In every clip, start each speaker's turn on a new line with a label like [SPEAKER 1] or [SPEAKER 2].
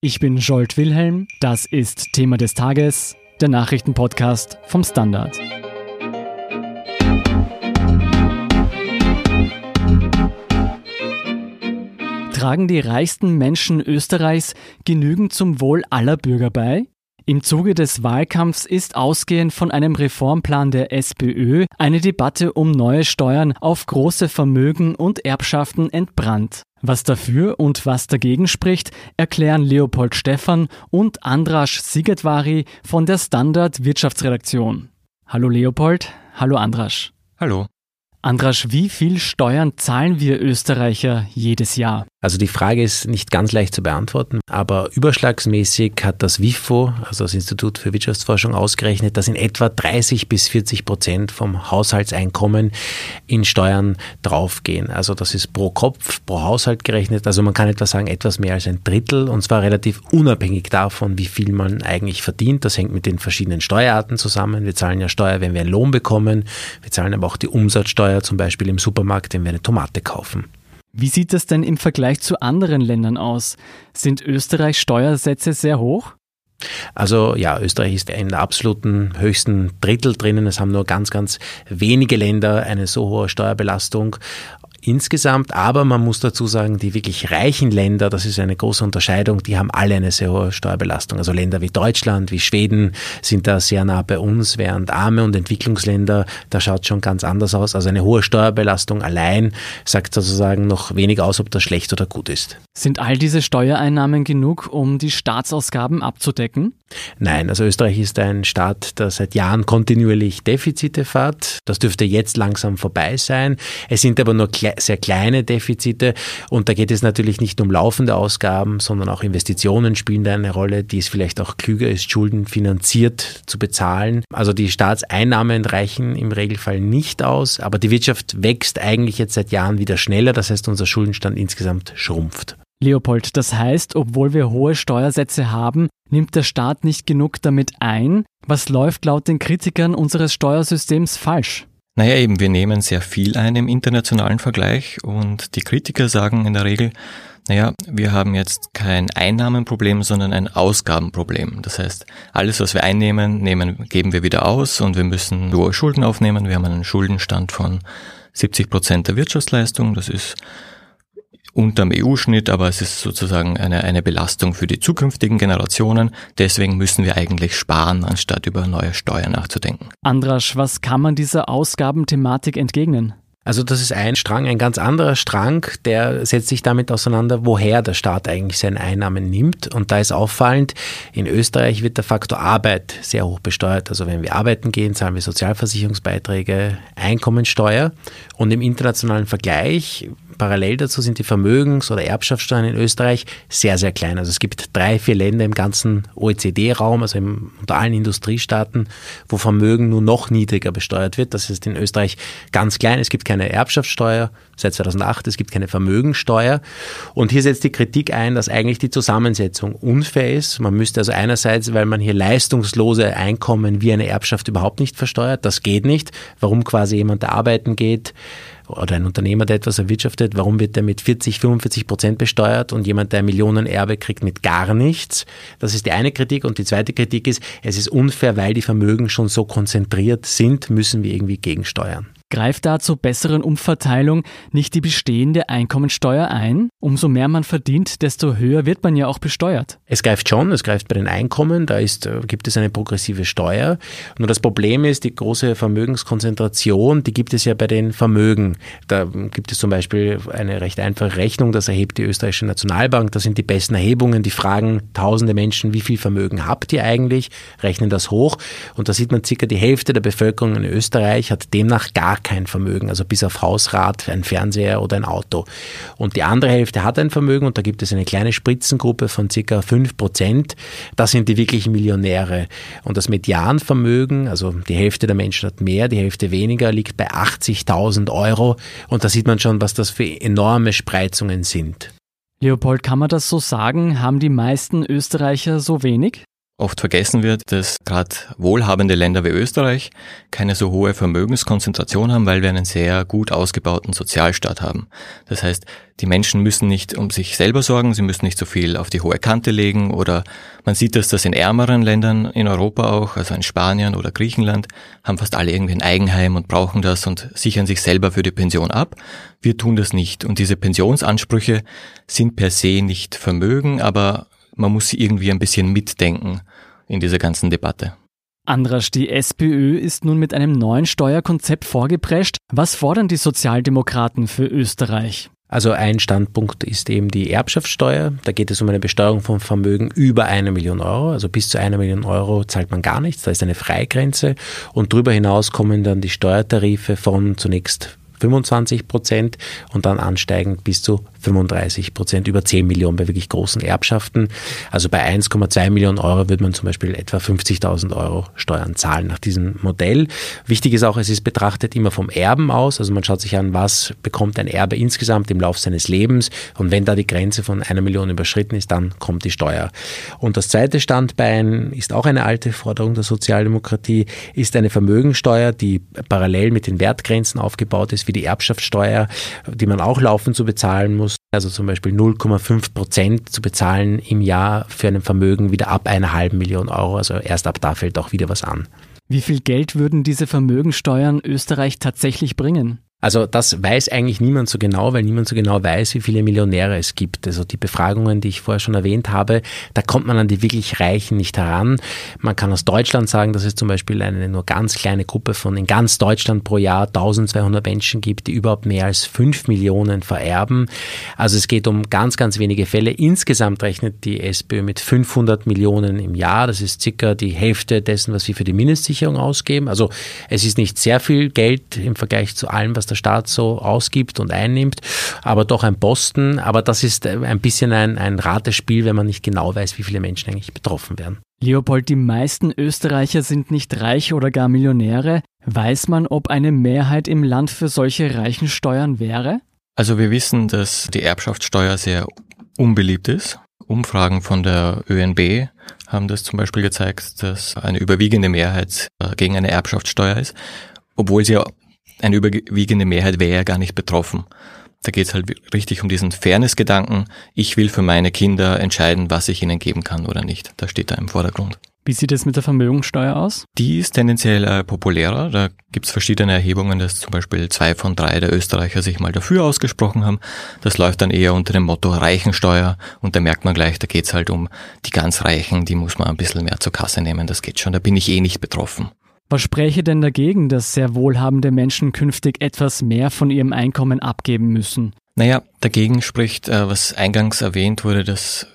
[SPEAKER 1] Ich bin Jolt Wilhelm, das ist Thema des Tages, der Nachrichtenpodcast vom Standard. Tragen die reichsten Menschen Österreichs genügend zum Wohl aller Bürger bei? Im Zuge des Wahlkampfs ist ausgehend von einem Reformplan der SPÖ eine Debatte um neue Steuern auf große Vermögen und Erbschaften entbrannt. Was dafür und was dagegen spricht, erklären Leopold Stephan und Andrasch Sigetvari von der Standard Wirtschaftsredaktion. Hallo Leopold, hallo Andrasch.
[SPEAKER 2] Hallo.
[SPEAKER 1] Andrasch, wie viel Steuern zahlen wir Österreicher jedes Jahr?
[SPEAKER 2] Also die Frage ist nicht ganz leicht zu beantworten, aber überschlagsmäßig hat das WIFO, also das Institut für Wirtschaftsforschung, ausgerechnet, dass in etwa 30 bis 40 Prozent vom Haushaltseinkommen in Steuern draufgehen. Also das ist pro Kopf, pro Haushalt gerechnet. Also man kann etwa sagen, etwas mehr als ein Drittel und zwar relativ unabhängig davon, wie viel man eigentlich verdient. Das hängt mit den verschiedenen Steuerarten zusammen. Wir zahlen ja Steuer, wenn wir einen Lohn bekommen. Wir zahlen aber auch die Umsatzsteuer, zum Beispiel im Supermarkt, wenn wir eine Tomate kaufen.
[SPEAKER 1] Wie sieht das denn im Vergleich zu anderen Ländern aus? Sind Österreichs Steuersätze sehr hoch?
[SPEAKER 2] Also ja, Österreich ist in der absoluten höchsten Drittel drinnen. Es haben nur ganz, ganz wenige Länder eine so hohe Steuerbelastung insgesamt, aber man muss dazu sagen, die wirklich reichen Länder, das ist eine große Unterscheidung, die haben alle eine sehr hohe Steuerbelastung. Also Länder wie Deutschland, wie Schweden sind da sehr nah bei uns, während arme und Entwicklungsländer, da schaut schon ganz anders aus. Also eine hohe Steuerbelastung allein sagt sozusagen noch wenig aus, ob das schlecht oder gut ist.
[SPEAKER 1] Sind all diese Steuereinnahmen genug, um die Staatsausgaben abzudecken?
[SPEAKER 2] Nein, also Österreich ist ein Staat, der seit Jahren kontinuierlich Defizite fährt. Das dürfte jetzt langsam vorbei sein. Es sind aber nur sehr kleine Defizite und da geht es natürlich nicht um laufende Ausgaben, sondern auch Investitionen spielen da eine Rolle, die es vielleicht auch klüger ist, Schulden finanziert zu bezahlen. Also die Staatseinnahmen reichen im Regelfall nicht aus, aber die Wirtschaft wächst eigentlich jetzt seit Jahren wieder schneller. Das heißt, unser Schuldenstand insgesamt schrumpft.
[SPEAKER 1] Leopold, das heißt, obwohl wir hohe Steuersätze haben, nimmt der Staat nicht genug damit ein? Was läuft laut den Kritikern unseres Steuersystems falsch?
[SPEAKER 3] Naja, eben, wir nehmen sehr viel ein im internationalen Vergleich und die Kritiker sagen in der Regel, naja, wir haben jetzt kein Einnahmenproblem, sondern ein Ausgabenproblem. Das heißt, alles, was wir einnehmen, nehmen, geben wir wieder aus und wir müssen hohe Schulden aufnehmen. Wir haben einen Schuldenstand von 70 Prozent der Wirtschaftsleistung. Das ist unterm EU-Schnitt, aber es ist sozusagen eine, eine Belastung für die zukünftigen Generationen. Deswegen müssen wir eigentlich sparen, anstatt über neue Steuern nachzudenken.
[SPEAKER 1] Andrasch, was kann man dieser Ausgabenthematik entgegnen?
[SPEAKER 2] Also das ist ein Strang, ein ganz anderer Strang, der setzt sich damit auseinander, woher der Staat eigentlich seine Einnahmen nimmt. Und da ist auffallend, in Österreich wird der Faktor Arbeit sehr hoch besteuert. Also wenn wir arbeiten gehen, zahlen wir Sozialversicherungsbeiträge, Einkommensteuer. Und im internationalen Vergleich Parallel dazu sind die Vermögens- oder Erbschaftssteuern in Österreich sehr, sehr klein. Also es gibt drei, vier Länder im ganzen OECD-Raum, also im, unter allen Industriestaaten, wo Vermögen nur noch niedriger besteuert wird. Das ist in Österreich ganz klein. Es gibt keine Erbschaftssteuer seit 2008, es gibt keine Vermögensteuer. Und hier setzt die Kritik ein, dass eigentlich die Zusammensetzung unfair ist. Man müsste also einerseits, weil man hier leistungslose Einkommen wie eine Erbschaft überhaupt nicht versteuert, das geht nicht. Warum quasi jemand, der arbeiten geht, oder ein Unternehmer, der etwas erwirtschaftet, warum wird der mit 40, 45 Prozent besteuert und jemand, der Millionenerbe kriegt, mit gar nichts? Das ist die eine Kritik. Und die zweite Kritik ist, es ist unfair, weil die Vermögen schon so konzentriert sind, müssen wir irgendwie gegensteuern.
[SPEAKER 1] Greift da zur besseren Umverteilung nicht die bestehende Einkommensteuer ein? Umso mehr man verdient, desto höher wird man ja auch besteuert.
[SPEAKER 2] Es greift schon, es greift bei den Einkommen, da ist, äh, gibt es eine progressive Steuer. Nur das Problem ist, die große Vermögenskonzentration, die gibt es ja bei den Vermögen. Da gibt es zum Beispiel eine recht einfache Rechnung, das erhebt die österreichische Nationalbank, das sind die besten Erhebungen, die fragen tausende Menschen, wie viel Vermögen habt ihr eigentlich, rechnen das hoch und da sieht man circa die Hälfte der Bevölkerung in Österreich hat demnach gar kein Vermögen, also bis auf Hausrat, ein Fernseher oder ein Auto. Und die andere Hälfte hat ein Vermögen und da gibt es eine kleine Spritzengruppe von circa 5 Prozent. Das sind die wirklichen Millionäre. Und das Medianvermögen, also die Hälfte der Menschen hat mehr, die Hälfte weniger, liegt bei 80.000 Euro. Und da sieht man schon, was das für enorme Spreizungen sind.
[SPEAKER 1] Leopold, kann man das so sagen? Haben die meisten Österreicher so wenig?
[SPEAKER 3] Oft vergessen wird, dass gerade wohlhabende Länder wie Österreich keine so hohe Vermögenskonzentration haben, weil wir einen sehr gut ausgebauten Sozialstaat haben. Das heißt, die Menschen müssen nicht um sich selber sorgen, sie müssen nicht so viel auf die hohe Kante legen oder man sieht, dass das in ärmeren Ländern in Europa auch, also in Spanien oder Griechenland, haben fast alle irgendwie ein Eigenheim und brauchen das und sichern sich selber für die Pension ab. Wir tun das nicht und diese Pensionsansprüche sind per se nicht Vermögen, aber man muss sie irgendwie ein bisschen mitdenken in dieser ganzen Debatte.
[SPEAKER 1] Andrasch, die SPÖ ist nun mit einem neuen Steuerkonzept vorgeprescht. Was fordern die Sozialdemokraten für Österreich?
[SPEAKER 2] Also ein Standpunkt ist eben die Erbschaftssteuer. Da geht es um eine Besteuerung von Vermögen über eine Million Euro. Also bis zu einer Million Euro zahlt man gar nichts. Da ist eine Freigrenze. Und darüber hinaus kommen dann die Steuertarife von zunächst 25 Prozent und dann ansteigend bis zu 35 Prozent über 10 Millionen bei wirklich großen Erbschaften. Also bei 1,2 Millionen Euro wird man zum Beispiel etwa 50.000 Euro Steuern zahlen nach diesem Modell. Wichtig ist auch, es ist betrachtet immer vom Erben aus. Also man schaut sich an, was bekommt ein Erbe insgesamt im Laufe seines Lebens. Und wenn da die Grenze von einer Million überschritten ist, dann kommt die Steuer. Und das zweite Standbein ist auch eine alte Forderung der Sozialdemokratie, ist eine Vermögensteuer, die parallel mit den Wertgrenzen aufgebaut ist, wie die Erbschaftssteuer, die man auch laufend zu bezahlen muss also zum Beispiel 0,5 Prozent zu bezahlen im Jahr für ein Vermögen wieder ab einer halben Million Euro. Also erst ab da fällt auch wieder was an.
[SPEAKER 1] Wie viel Geld würden diese Vermögensteuern Österreich tatsächlich bringen?
[SPEAKER 2] Also das weiß eigentlich niemand so genau, weil niemand so genau weiß, wie viele Millionäre es gibt. Also die Befragungen, die ich vorher schon erwähnt habe, da kommt man an die wirklich Reichen nicht heran. Man kann aus Deutschland sagen, dass es zum Beispiel eine nur ganz kleine Gruppe von in ganz Deutschland pro Jahr 1200 Menschen gibt, die überhaupt mehr als 5 Millionen vererben. Also es geht um ganz, ganz wenige Fälle. Insgesamt rechnet die SPÖ mit 500 Millionen im Jahr. Das ist circa die Hälfte dessen, was wir für die Mindestsicherung ausgeben. Also es ist nicht sehr viel Geld im Vergleich zu allem, was der Staat so ausgibt und einnimmt, aber doch ein Posten. Aber das ist äh, ein bisschen ein, ein Ratespiel, wenn man nicht genau weiß, wie viele Menschen eigentlich betroffen werden.
[SPEAKER 1] Leopold, die meisten Österreicher sind nicht reich oder gar Millionäre. Weiß man, ob eine Mehrheit im Land für solche reichen Steuern wäre?
[SPEAKER 3] Also wir wissen, dass die Erbschaftssteuer sehr unbeliebt ist. Umfragen von der ÖNB haben das zum Beispiel gezeigt, dass eine überwiegende Mehrheit äh, gegen eine Erbschaftssteuer ist, obwohl sie eine überwiegende Mehrheit wäre ja gar nicht betroffen. Da geht es halt richtig um diesen Fairness-Gedanken. Ich will für meine Kinder entscheiden, was ich ihnen geben kann oder nicht. Da steht da im Vordergrund.
[SPEAKER 1] Wie sieht es mit der Vermögensteuer aus?
[SPEAKER 3] Die ist tendenziell äh, populärer. Da gibt es verschiedene Erhebungen, dass zum Beispiel zwei von drei der Österreicher sich mal dafür ausgesprochen haben. Das läuft dann eher unter dem Motto Reichensteuer und da merkt man gleich, da geht es halt um die ganz Reichen, die muss man ein bisschen mehr zur Kasse nehmen. Das geht schon, da bin ich eh nicht betroffen.
[SPEAKER 1] Was spräche denn dagegen, dass sehr wohlhabende Menschen künftig etwas mehr von ihrem Einkommen abgeben müssen?
[SPEAKER 3] Naja, dagegen spricht, äh, was eingangs erwähnt wurde, dass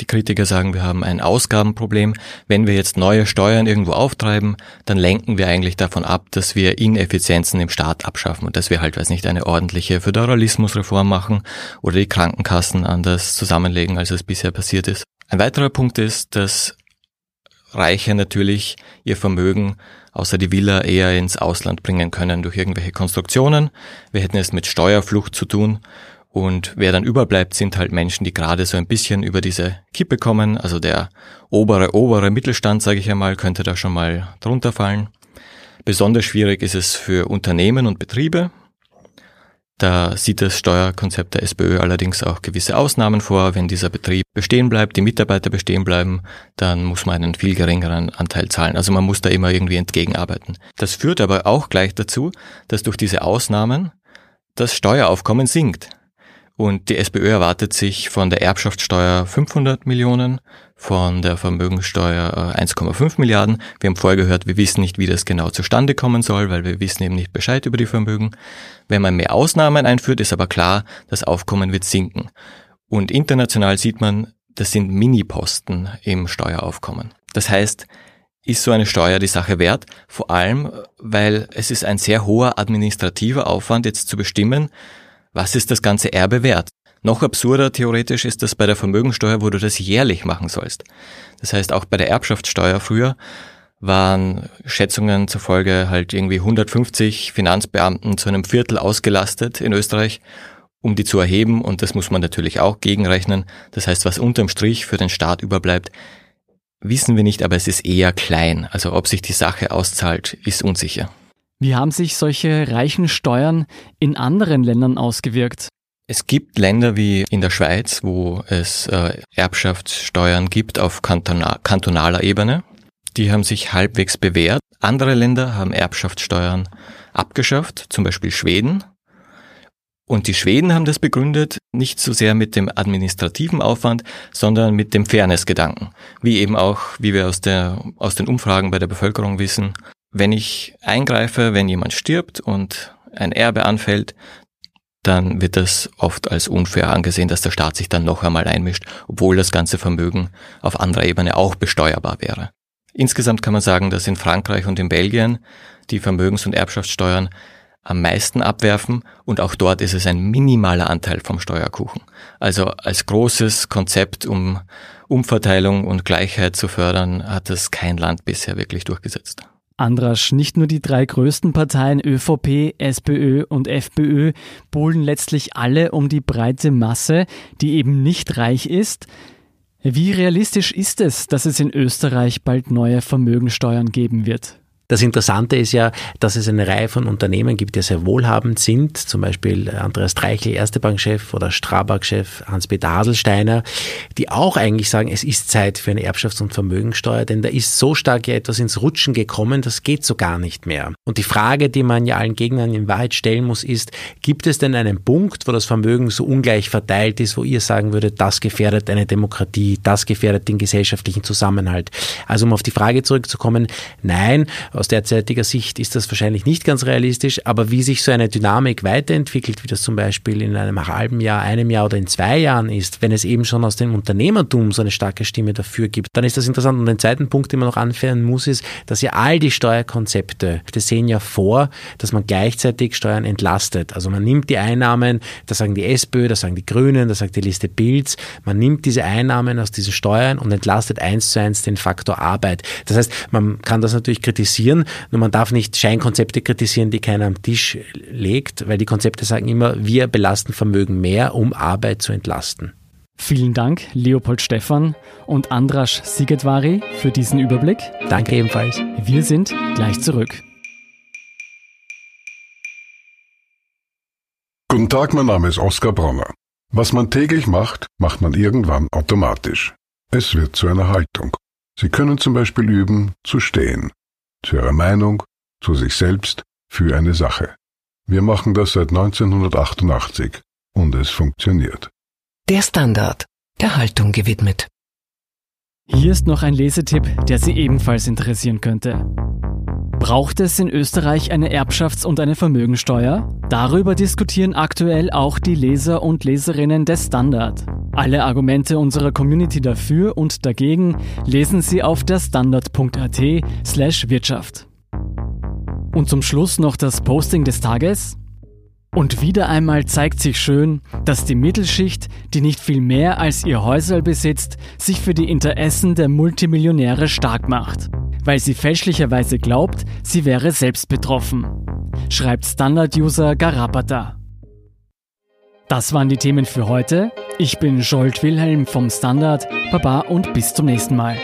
[SPEAKER 3] die Kritiker sagen, wir haben ein Ausgabenproblem. Wenn wir jetzt neue Steuern irgendwo auftreiben, dann lenken wir eigentlich davon ab, dass wir Ineffizienzen im Staat abschaffen und dass wir halt, weiß nicht, eine ordentliche Föderalismusreform machen oder die Krankenkassen anders zusammenlegen, als es bisher passiert ist. Ein weiterer Punkt ist, dass Reiche natürlich ihr Vermögen außer die Villa eher ins Ausland bringen können durch irgendwelche Konstruktionen. Wir hätten es mit Steuerflucht zu tun. Und wer dann überbleibt, sind halt Menschen, die gerade so ein bisschen über diese Kippe kommen. Also der obere, obere Mittelstand, sage ich einmal, könnte da schon mal drunter fallen. Besonders schwierig ist es für Unternehmen und Betriebe, da sieht das Steuerkonzept der SPÖ allerdings auch gewisse Ausnahmen vor. Wenn dieser Betrieb bestehen bleibt, die Mitarbeiter bestehen bleiben, dann muss man einen viel geringeren Anteil zahlen. Also man muss da immer irgendwie entgegenarbeiten. Das führt aber auch gleich dazu, dass durch diese Ausnahmen das Steueraufkommen sinkt. Und die SPÖ erwartet sich von der Erbschaftssteuer 500 Millionen, von der Vermögenssteuer 1,5 äh, Milliarden. Wir haben vorher gehört, wir wissen nicht, wie das genau zustande kommen soll, weil wir wissen eben nicht Bescheid über die Vermögen. Wenn man mehr Ausnahmen einführt, ist aber klar, das Aufkommen wird sinken. Und international sieht man, das sind Mini-Posten im Steueraufkommen. Das heißt, ist so eine Steuer die Sache wert? Vor allem, weil es ist ein sehr hoher administrativer Aufwand, jetzt zu bestimmen, was ist das ganze Erbe wert? Noch absurder theoretisch ist das bei der Vermögensteuer, wo du das jährlich machen sollst. Das heißt, auch bei der Erbschaftssteuer früher waren Schätzungen zufolge halt irgendwie 150 Finanzbeamten zu einem Viertel ausgelastet in Österreich, um die zu erheben und das muss man natürlich auch gegenrechnen. Das heißt, was unterm Strich für den Staat überbleibt, wissen wir nicht, aber es ist eher klein. Also ob sich die Sache auszahlt, ist unsicher.
[SPEAKER 1] Wie haben sich solche reichen Steuern in anderen Ländern ausgewirkt?
[SPEAKER 3] Es gibt Länder wie in der Schweiz, wo es äh, Erbschaftssteuern gibt auf kantona kantonaler Ebene. Die haben sich halbwegs bewährt. Andere Länder haben Erbschaftssteuern abgeschafft, zum Beispiel Schweden. Und die Schweden haben das begründet nicht so sehr mit dem administrativen Aufwand, sondern mit dem Fairness-Gedanken. Wie eben auch, wie wir aus, der, aus den Umfragen bei der Bevölkerung wissen, wenn ich eingreife, wenn jemand stirbt und ein Erbe anfällt, dann wird das oft als unfair angesehen, dass der Staat sich dann noch einmal einmischt, obwohl das ganze Vermögen auf anderer Ebene auch besteuerbar wäre. Insgesamt kann man sagen, dass in Frankreich und in Belgien die Vermögens- und Erbschaftssteuern am meisten abwerfen und auch dort ist es ein minimaler Anteil vom Steuerkuchen. Also als großes Konzept, um Umverteilung und Gleichheit zu fördern, hat es kein Land bisher wirklich durchgesetzt.
[SPEAKER 1] Andrasch, nicht nur die drei größten Parteien ÖVP, SPÖ und FPÖ buhlen letztlich alle um die breite Masse, die eben nicht reich ist. Wie realistisch ist es, dass es in Österreich bald neue Vermögensteuern geben wird?
[SPEAKER 2] Das Interessante ist ja, dass es eine Reihe von Unternehmen gibt, die sehr wohlhabend sind, zum Beispiel Andreas Treichel, Erste Bankchef oder Strabag-Chef Hans-Peter Haselsteiner, die auch eigentlich sagen, es ist Zeit für eine Erbschafts- und Vermögensteuer, denn da ist so stark ja etwas ins Rutschen gekommen, das geht so gar nicht mehr. Und die Frage, die man ja allen Gegnern in Wahrheit stellen muss, ist, gibt es denn einen Punkt, wo das Vermögen so ungleich verteilt ist, wo ihr sagen würdet, das gefährdet eine Demokratie, das gefährdet den gesellschaftlichen Zusammenhalt? Also um auf die Frage zurückzukommen, nein, aus derzeitiger Sicht ist das wahrscheinlich nicht ganz realistisch, aber wie sich so eine Dynamik weiterentwickelt, wie das zum Beispiel in einem halben Jahr, einem Jahr oder in zwei Jahren ist, wenn es eben schon aus dem Unternehmertum so eine starke Stimme dafür gibt, dann ist das interessant. Und den zweiten Punkt, den man noch anführen muss, ist, dass ja all die Steuerkonzepte, die sehen ja vor, dass man gleichzeitig Steuern entlastet. Also man nimmt die Einnahmen, das sagen die SPÖ, das sagen die Grünen, das sagt die Liste Bilds, man nimmt diese Einnahmen aus diesen Steuern und entlastet eins zu eins den Faktor Arbeit. Das heißt, man kann das natürlich kritisieren, kritisieren. Nur man darf nicht Scheinkonzepte kritisieren, die keiner am Tisch legt, weil die Konzepte sagen immer, wir belasten Vermögen mehr, um Arbeit zu entlasten.
[SPEAKER 1] Vielen Dank, Leopold Stephan und Andras Sigetvari, für diesen Überblick.
[SPEAKER 2] Danke ebenfalls.
[SPEAKER 1] Wir sind gleich zurück.
[SPEAKER 4] Guten Tag, mein Name ist Oskar Bronner. Was man täglich macht, macht man irgendwann automatisch. Es wird zu einer Haltung. Sie können zum Beispiel üben, zu stehen zu ihrer Meinung, zu sich selbst, für eine Sache. Wir machen das seit 1988 und es funktioniert.
[SPEAKER 5] Der Standard, der Haltung gewidmet.
[SPEAKER 1] Hier ist noch ein Lesetipp, der Sie ebenfalls interessieren könnte. Braucht es in Österreich eine Erbschafts- und eine Vermögensteuer? Darüber diskutieren aktuell auch die Leser und Leserinnen des Standard. Alle Argumente unserer Community dafür und dagegen lesen Sie auf der standard.at slash Wirtschaft. Und zum Schluss noch das Posting des Tages. Und wieder einmal zeigt sich schön, dass die Mittelschicht, die nicht viel mehr als ihr Häusel besitzt, sich für die Interessen der Multimillionäre stark macht weil sie fälschlicherweise glaubt, sie wäre selbst betroffen, schreibt Standard-User Garapata. Das waren die Themen für heute. Ich bin Scholt Wilhelm vom Standard. Baba und bis zum nächsten Mal.